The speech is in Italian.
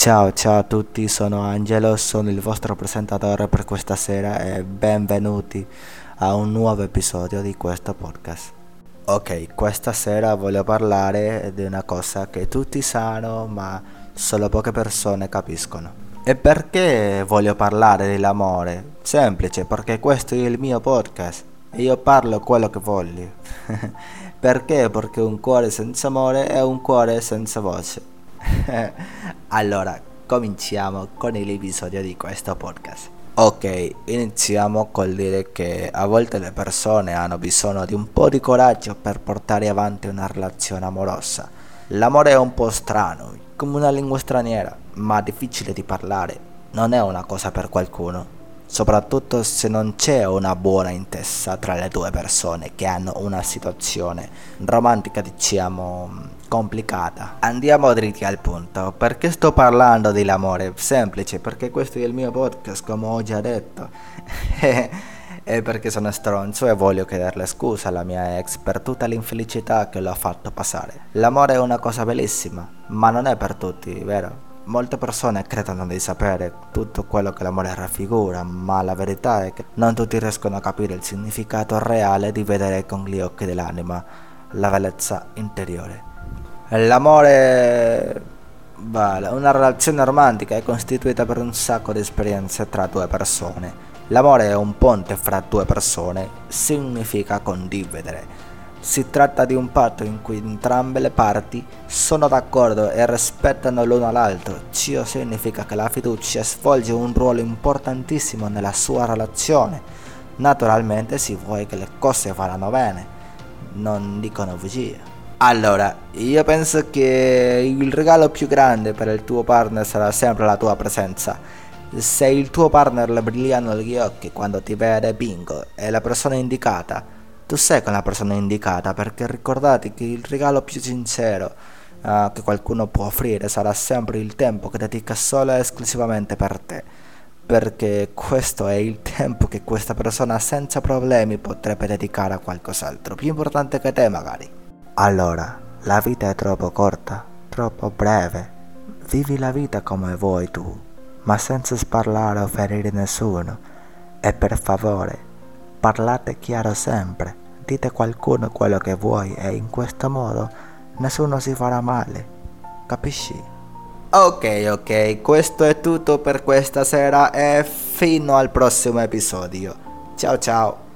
Ciao, ciao a tutti, sono Angelo, sono il vostro presentatore per questa sera e benvenuti a un nuovo episodio di questo podcast. Ok, questa sera voglio parlare di una cosa che tutti sanno ma solo poche persone capiscono. E perché voglio parlare dell'amore? Semplice, perché questo è il mio podcast e io parlo quello che voglio. perché? Perché un cuore senza amore è un cuore senza voce. allora, cominciamo con l'episodio di questo podcast. Ok, iniziamo col dire che a volte le persone hanno bisogno di un po' di coraggio per portare avanti una relazione amorosa. L'amore è un po' strano, come una lingua straniera, ma difficile di parlare. Non è una cosa per qualcuno soprattutto se non c'è una buona intesa tra le due persone che hanno una situazione romantica diciamo complicata. Andiamo dritti al punto. Perché sto parlando dell'amore? Semplice, perché questo è il mio podcast, come ho già detto. e perché sono stronzo e voglio chiederle scusa alla mia ex per tutta l'infelicità che l'ho fatto passare. L'amore è una cosa bellissima, ma non è per tutti, vero? Molte persone credono di sapere tutto quello che l'amore raffigura, ma la verità è che non tutti riescono a capire il significato reale di vedere con gli occhi dell'anima la bellezza interiore. L'amore, vale, una relazione romantica è costituita per un sacco di esperienze tra due persone. L'amore è un ponte fra due persone, significa condividere si tratta di un patto in cui entrambe le parti sono d'accordo e rispettano l'uno l'altro. Ciò significa che la fiducia svolge un ruolo importantissimo nella sua relazione. Naturalmente si vuole che le cose vadano bene, non dicono bugie. Allora, io penso che il regalo più grande per il tuo partner sarà sempre la tua presenza. Se il tuo partner le brillano gli occhi quando ti vede, bingo, è la persona indicata tu sei con la persona indicata perché ricordate che il regalo più sincero uh, che qualcuno può offrire sarà sempre il tempo che dedica solo e esclusivamente per te. Perché questo è il tempo che questa persona senza problemi potrebbe dedicare a qualcos'altro più importante che te magari. Allora la vita è troppo corta troppo breve. Vivi la vita come vuoi tu ma senza sparlare o ferire nessuno. E per favore parlate chiaro sempre dite a qualcuno quello che vuoi e in questo modo nessuno si farà male. Capisci? Ok, ok, questo è tutto per questa sera e fino al prossimo episodio. Ciao ciao.